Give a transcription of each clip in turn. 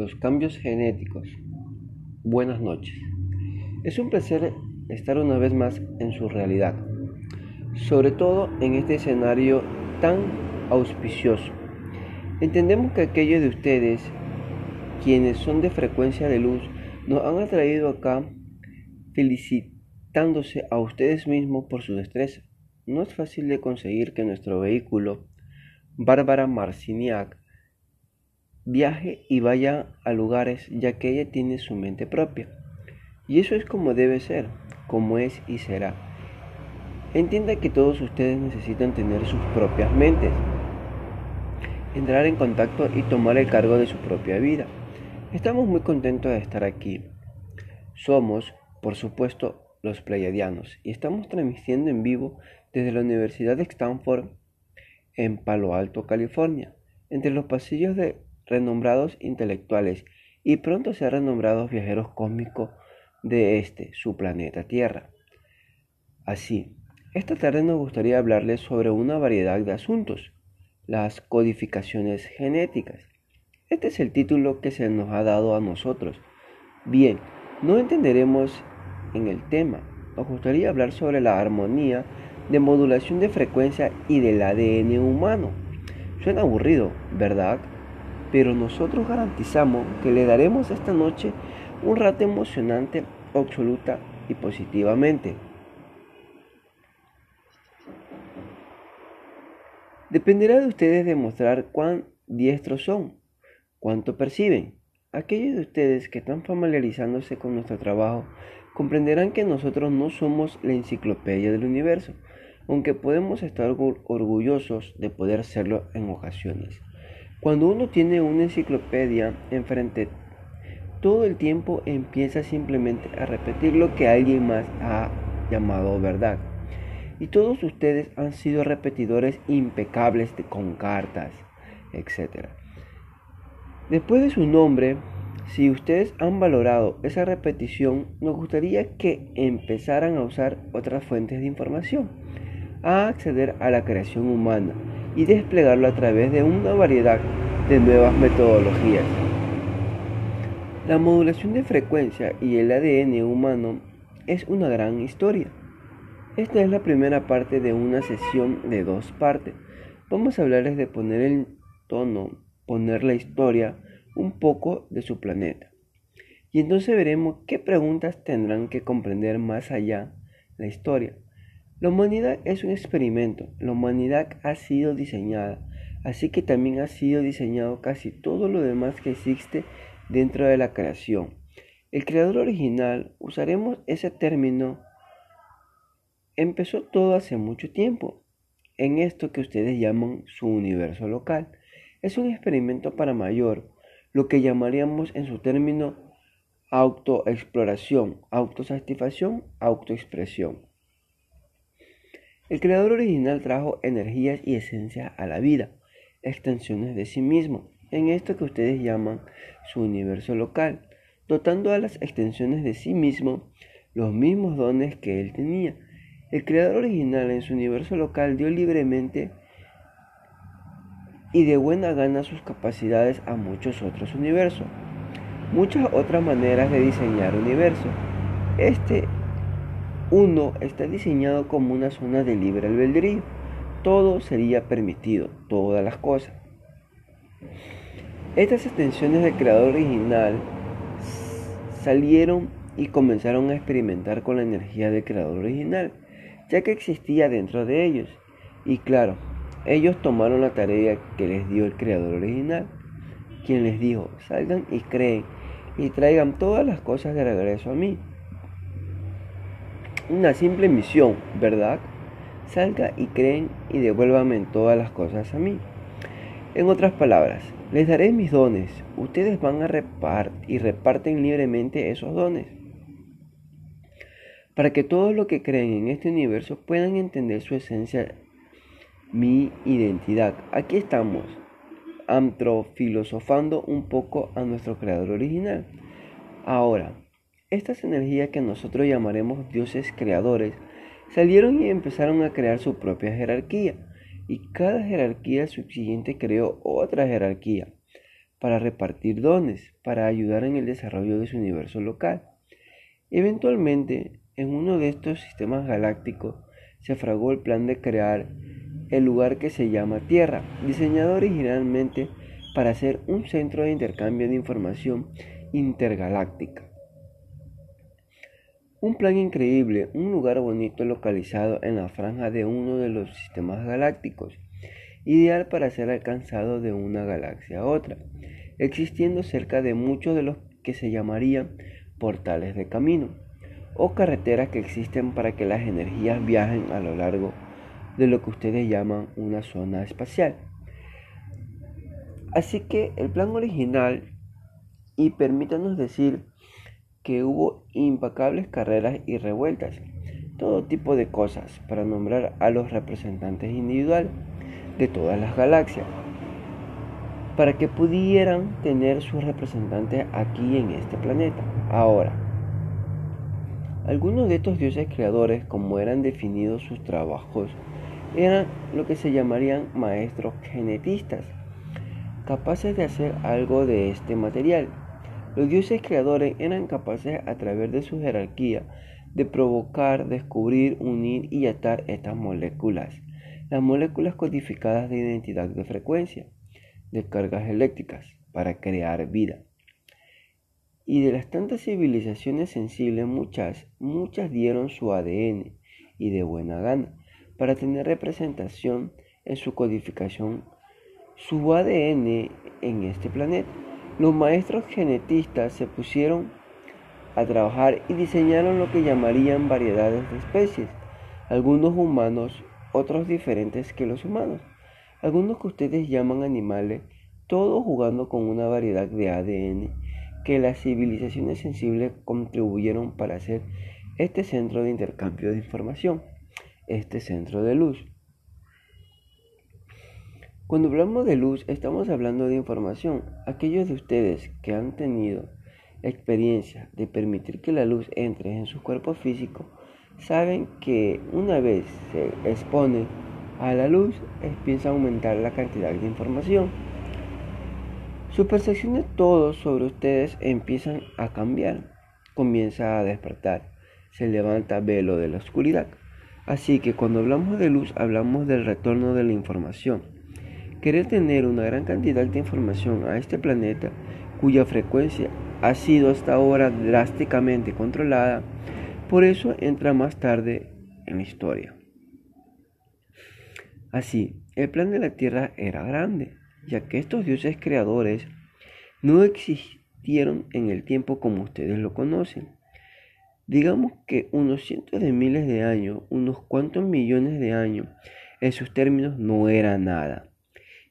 Los cambios genéticos. Buenas noches. Es un placer estar una vez más en su realidad, sobre todo en este escenario tan auspicioso. Entendemos que aquellos de ustedes, quienes son de frecuencia de luz, nos han atraído acá felicitándose a ustedes mismos por su destreza. No es fácil de conseguir que nuestro vehículo, Bárbara Marciniak, viaje y vaya a lugares ya que ella tiene su mente propia. Y eso es como debe ser, como es y será. Entienda que todos ustedes necesitan tener sus propias mentes, entrar en contacto y tomar el cargo de su propia vida. Estamos muy contentos de estar aquí. Somos, por supuesto, los Pleiadianos y estamos transmitiendo en vivo desde la Universidad de Stanford en Palo Alto, California, entre los pasillos de renombrados intelectuales y pronto ser renombrados viajeros cósmicos de este, su planeta Tierra. Así, esta tarde nos gustaría hablarles sobre una variedad de asuntos, las codificaciones genéticas. Este es el título que se nos ha dado a nosotros. Bien, no entenderemos en el tema. Nos gustaría hablar sobre la armonía de modulación de frecuencia y del ADN humano. Suena aburrido, ¿verdad? Pero nosotros garantizamos que le daremos esta noche un rato emocionante, absoluta y positivamente. Dependerá de ustedes demostrar cuán diestros son, cuánto perciben. Aquellos de ustedes que están familiarizándose con nuestro trabajo comprenderán que nosotros no somos la enciclopedia del universo, aunque podemos estar orgullosos de poder serlo en ocasiones. Cuando uno tiene una enciclopedia enfrente, todo el tiempo empieza simplemente a repetir lo que alguien más ha llamado verdad. Y todos ustedes han sido repetidores impecables con cartas, etc. Después de su nombre, si ustedes han valorado esa repetición, nos gustaría que empezaran a usar otras fuentes de información, a acceder a la creación humana y desplegarlo a través de una variedad de nuevas metodologías. La modulación de frecuencia y el ADN humano es una gran historia. Esta es la primera parte de una sesión de dos partes. Vamos a hablarles de poner el tono, poner la historia un poco de su planeta. Y entonces veremos qué preguntas tendrán que comprender más allá la historia. La humanidad es un experimento, la humanidad ha sido diseñada, así que también ha sido diseñado casi todo lo demás que existe dentro de la creación. El creador original, usaremos ese término, empezó todo hace mucho tiempo, en esto que ustedes llaman su universo local. Es un experimento para mayor, lo que llamaríamos en su término autoexploración, autosatisfacción, autoexpresión. El creador original trajo energías y esencias a la vida, extensiones de sí mismo, en esto que ustedes llaman su universo local, dotando a las extensiones de sí mismo los mismos dones que él tenía. El creador original en su universo local dio libremente y de buena gana sus capacidades a muchos otros universos. Muchas otras maneras de diseñar universo. Este uno está diseñado como una zona de libre albedrío. Todo sería permitido, todas las cosas. Estas extensiones del creador original salieron y comenzaron a experimentar con la energía del creador original, ya que existía dentro de ellos. Y claro, ellos tomaron la tarea que les dio el creador original, quien les dijo, salgan y creen y traigan todas las cosas de regreso a mí una simple misión, ¿verdad? Salga y creen y devuélvame todas las cosas a mí. En otras palabras, les daré mis dones, ustedes van a repartir y reparten libremente esos dones. Para que todos los que creen en este universo puedan entender su esencia, mi identidad. Aquí estamos, filosofando un poco a nuestro creador original. Ahora, estas energías que nosotros llamaremos dioses creadores salieron y empezaron a crear su propia jerarquía y cada jerarquía subsiguiente creó otra jerarquía para repartir dones, para ayudar en el desarrollo de su universo local. Eventualmente, en uno de estos sistemas galácticos, se fragó el plan de crear el lugar que se llama Tierra, diseñado originalmente para ser un centro de intercambio de información intergaláctica. Un plan increíble, un lugar bonito localizado en la franja de uno de los sistemas galácticos, ideal para ser alcanzado de una galaxia a otra, existiendo cerca de muchos de los que se llamarían portales de camino o carreteras que existen para que las energías viajen a lo largo de lo que ustedes llaman una zona espacial. Así que el plan original, y permítanos decir que hubo impecables carreras y revueltas, todo tipo de cosas para nombrar a los representantes individuales de todas las galaxias, para que pudieran tener sus representantes aquí en este planeta. Ahora, algunos de estos dioses creadores, como eran definidos sus trabajos, eran lo que se llamarían maestros genetistas, capaces de hacer algo de este material los dioses creadores eran capaces a través de su jerarquía de provocar, descubrir, unir y atar estas moléculas, las moléculas codificadas de identidad de frecuencia, de cargas eléctricas, para crear vida. Y de las tantas civilizaciones sensibles, muchas, muchas dieron su ADN y de buena gana, para tener representación en su codificación, su ADN en este planeta. Los maestros genetistas se pusieron a trabajar y diseñaron lo que llamarían variedades de especies, algunos humanos, otros diferentes que los humanos, algunos que ustedes llaman animales, todos jugando con una variedad de ADN que las civilizaciones sensibles contribuyeron para hacer este centro de intercambio de información, este centro de luz. Cuando hablamos de luz, estamos hablando de información. Aquellos de ustedes que han tenido experiencia de permitir que la luz entre en su cuerpo físico, saben que una vez se expone a la luz, empieza a aumentar la cantidad de información. Su percepción de todo sobre ustedes empiezan a cambiar, comienza a despertar, se levanta velo de la oscuridad. Así que cuando hablamos de luz, hablamos del retorno de la información Querer tener una gran cantidad de información a este planeta, cuya frecuencia ha sido hasta ahora drásticamente controlada, por eso entra más tarde en la historia. Así, el plan de la Tierra era grande, ya que estos dioses creadores no existieron en el tiempo como ustedes lo conocen. Digamos que unos cientos de miles de años, unos cuantos millones de años, en sus términos no era nada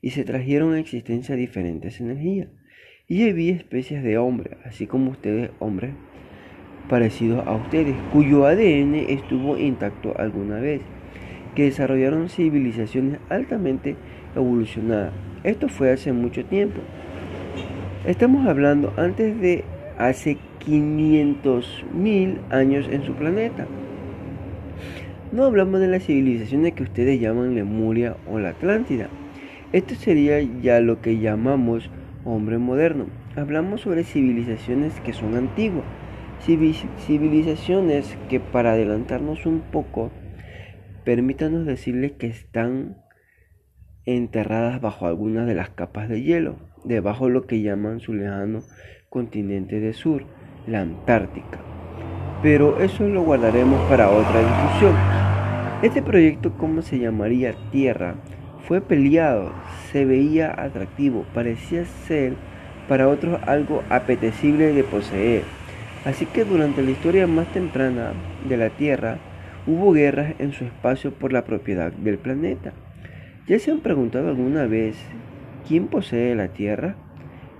y se trajeron a existencia diferentes energías. Y había especies de hombres, así como ustedes hombres parecidos a ustedes, cuyo ADN estuvo intacto alguna vez, que desarrollaron civilizaciones altamente evolucionadas. Esto fue hace mucho tiempo. Estamos hablando antes de hace 500 mil años en su planeta. No hablamos de las civilizaciones que ustedes llaman Lemuria o la Atlántida. Esto sería ya lo que llamamos hombre moderno. Hablamos sobre civilizaciones que son antiguas, civilizaciones que para adelantarnos un poco, permítanos decirles que están enterradas bajo algunas de las capas de hielo, debajo de lo que llaman su lejano continente de sur, la Antártica. Pero eso lo guardaremos para otra discusión. Este proyecto, ¿cómo se llamaría Tierra? Fue peleado, se veía atractivo, parecía ser para otros algo apetecible de poseer. Así que durante la historia más temprana de la Tierra hubo guerras en su espacio por la propiedad del planeta. ¿Ya se han preguntado alguna vez quién posee la Tierra?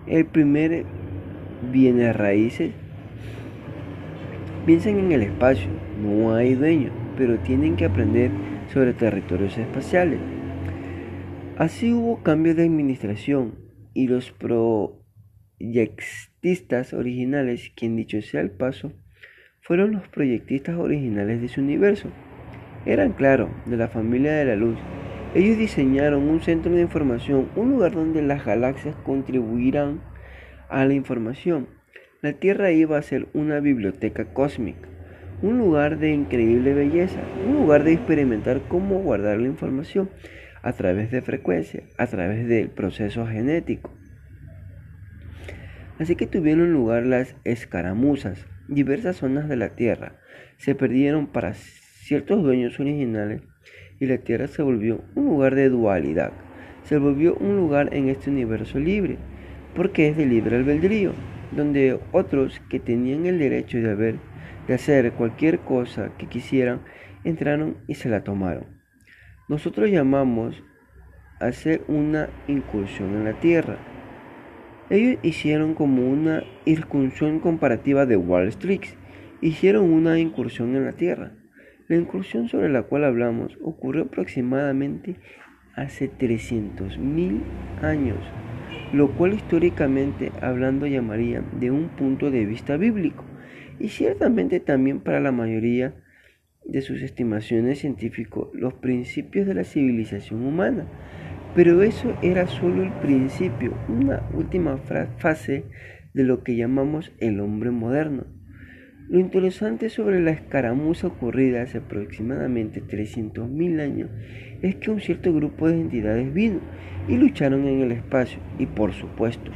El primer bienes raíces. Piensen en el espacio, no hay dueño, pero tienen que aprender sobre territorios espaciales. Así hubo cambio de administración y los proyectistas originales, quien dicho sea el paso, fueron los proyectistas originales de su universo. Eran, claro, de la familia de la luz Ellos diseñaron un centro de información, un lugar donde las galaxias contribuirán a la información. La Tierra iba a ser una biblioteca cósmica, un lugar de increíble belleza, un lugar de experimentar cómo guardar la información a través de frecuencia, a través del proceso genético. Así que tuvieron lugar las escaramuzas, diversas zonas de la Tierra se perdieron para ciertos dueños originales y la Tierra se volvió un lugar de dualidad, se volvió un lugar en este universo libre, porque es de libre albedrío, donde otros que tenían el derecho de, haber, de hacer cualquier cosa que quisieran entraron y se la tomaron. Nosotros llamamos hacer una incursión en la Tierra. Ellos hicieron como una incursión comparativa de Wall Street. Hicieron una incursión en la Tierra. La incursión sobre la cual hablamos ocurrió aproximadamente hace 300.000 años, lo cual históricamente hablando llamaría de un punto de vista bíblico y ciertamente también para la mayoría de sus estimaciones científicas los principios de la civilización humana. Pero eso era solo el principio, una última fase de lo que llamamos el hombre moderno. Lo interesante sobre la escaramuza ocurrida hace aproximadamente 300.000 años es que un cierto grupo de entidades vino y lucharon en el espacio y por supuesto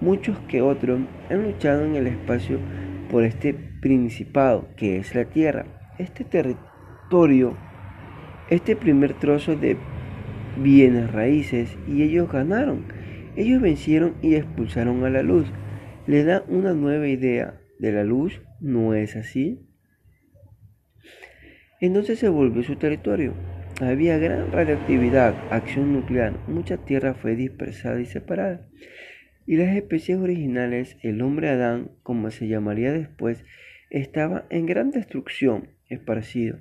muchos que otros han luchado en el espacio por este principado que es la Tierra este territorio, este primer trozo de bienes raíces y ellos ganaron. Ellos vencieron y expulsaron a la luz. Le da una nueva idea de la luz, ¿no es así? Entonces se volvió su territorio. Había gran radioactividad, acción nuclear, mucha tierra fue dispersada y separada. Y las especies originales, el hombre Adán, como se llamaría después, estaba en gran destrucción esparcido.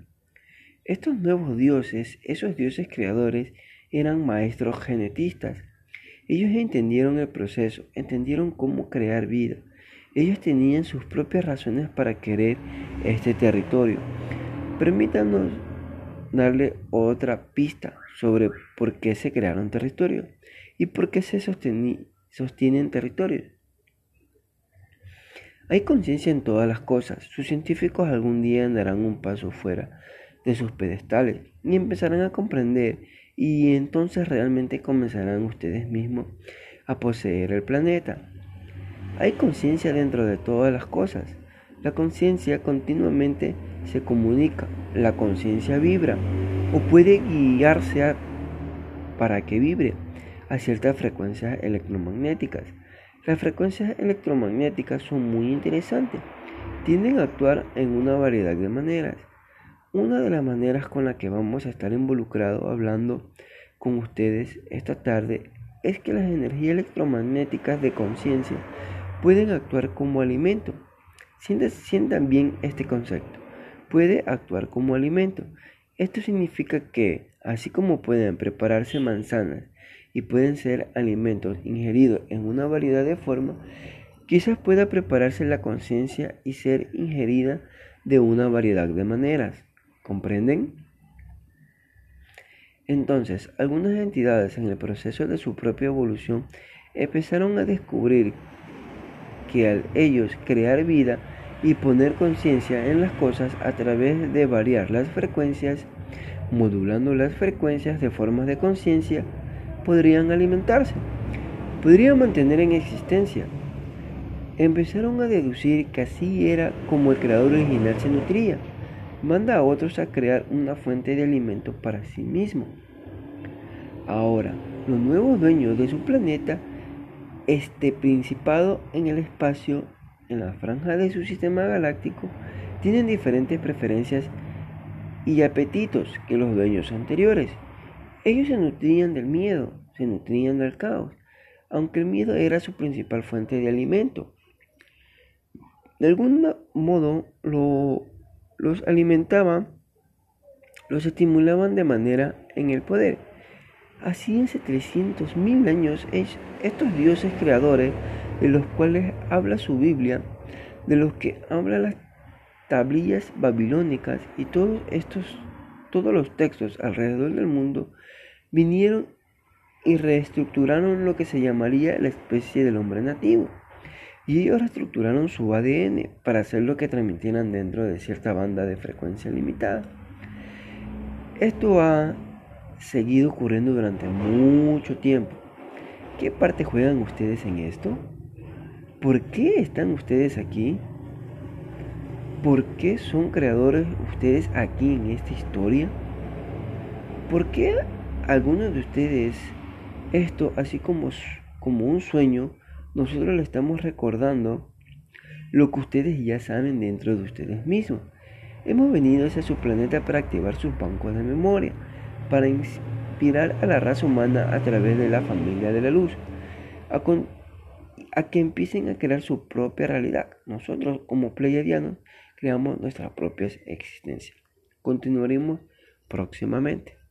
Estos nuevos dioses, esos dioses creadores, eran maestros genetistas. Ellos entendieron el proceso, entendieron cómo crear vida. Ellos tenían sus propias razones para querer este territorio. Permítanos darle otra pista sobre por qué se crearon territorios y por qué se sostienen territorios. Hay conciencia en todas las cosas. Sus científicos algún día andarán un paso fuera de sus pedestales y empezarán a comprender y entonces realmente comenzarán ustedes mismos a poseer el planeta. Hay conciencia dentro de todas las cosas. La conciencia continuamente se comunica, la conciencia vibra o puede guiarse para que vibre a ciertas frecuencias electromagnéticas. Las frecuencias electromagnéticas son muy interesantes. Tienden a actuar en una variedad de maneras. Una de las maneras con la que vamos a estar involucrados hablando con ustedes esta tarde es que las energías electromagnéticas de conciencia pueden actuar como alimento. Sientan bien este concepto. Puede actuar como alimento. Esto significa que, así como pueden prepararse manzanas y pueden ser alimentos ingeridos en una variedad de formas, quizás pueda prepararse la conciencia y ser ingerida de una variedad de maneras. ¿Comprenden? Entonces, algunas entidades en el proceso de su propia evolución empezaron a descubrir que al ellos crear vida y poner conciencia en las cosas a través de variar las frecuencias, modulando las frecuencias de formas de conciencia, podrían alimentarse, podrían mantener en existencia. Empezaron a deducir que así era como el creador original se nutría. Manda a otros a crear una fuente de alimento para sí mismo. Ahora, los nuevos dueños de su planeta, este principado en el espacio, en la franja de su sistema galáctico, tienen diferentes preferencias y apetitos que los dueños anteriores. Ellos se nutrían del miedo, se nutrían del caos, aunque el miedo era su principal fuente de alimento. De algún modo los alimentaban, los estimulaban de manera en el poder. Así hace 300.000 años estos dioses creadores de los cuales habla su Biblia, de los que hablan las tablillas babilónicas y todos estos todos los textos alrededor del mundo vinieron y reestructuraron lo que se llamaría la especie del hombre nativo. Y ellos reestructuraron su ADN para hacer lo que transmitieran dentro de cierta banda de frecuencia limitada. Esto ha seguido ocurriendo durante mucho tiempo. ¿Qué parte juegan ustedes en esto? ¿Por qué están ustedes aquí? ¿Por qué son creadores ustedes aquí en esta historia? ¿Por qué algunos de ustedes esto, así como, como un sueño, nosotros le estamos recordando lo que ustedes ya saben dentro de ustedes mismos? Hemos venido hacia su planeta para activar sus bancos de memoria, para inspirar a la raza humana a través de la familia de la luz, a, a que empiecen a crear su propia realidad. Nosotros como pleiadianos creamos nuestra propia existencia. Continuaremos próximamente.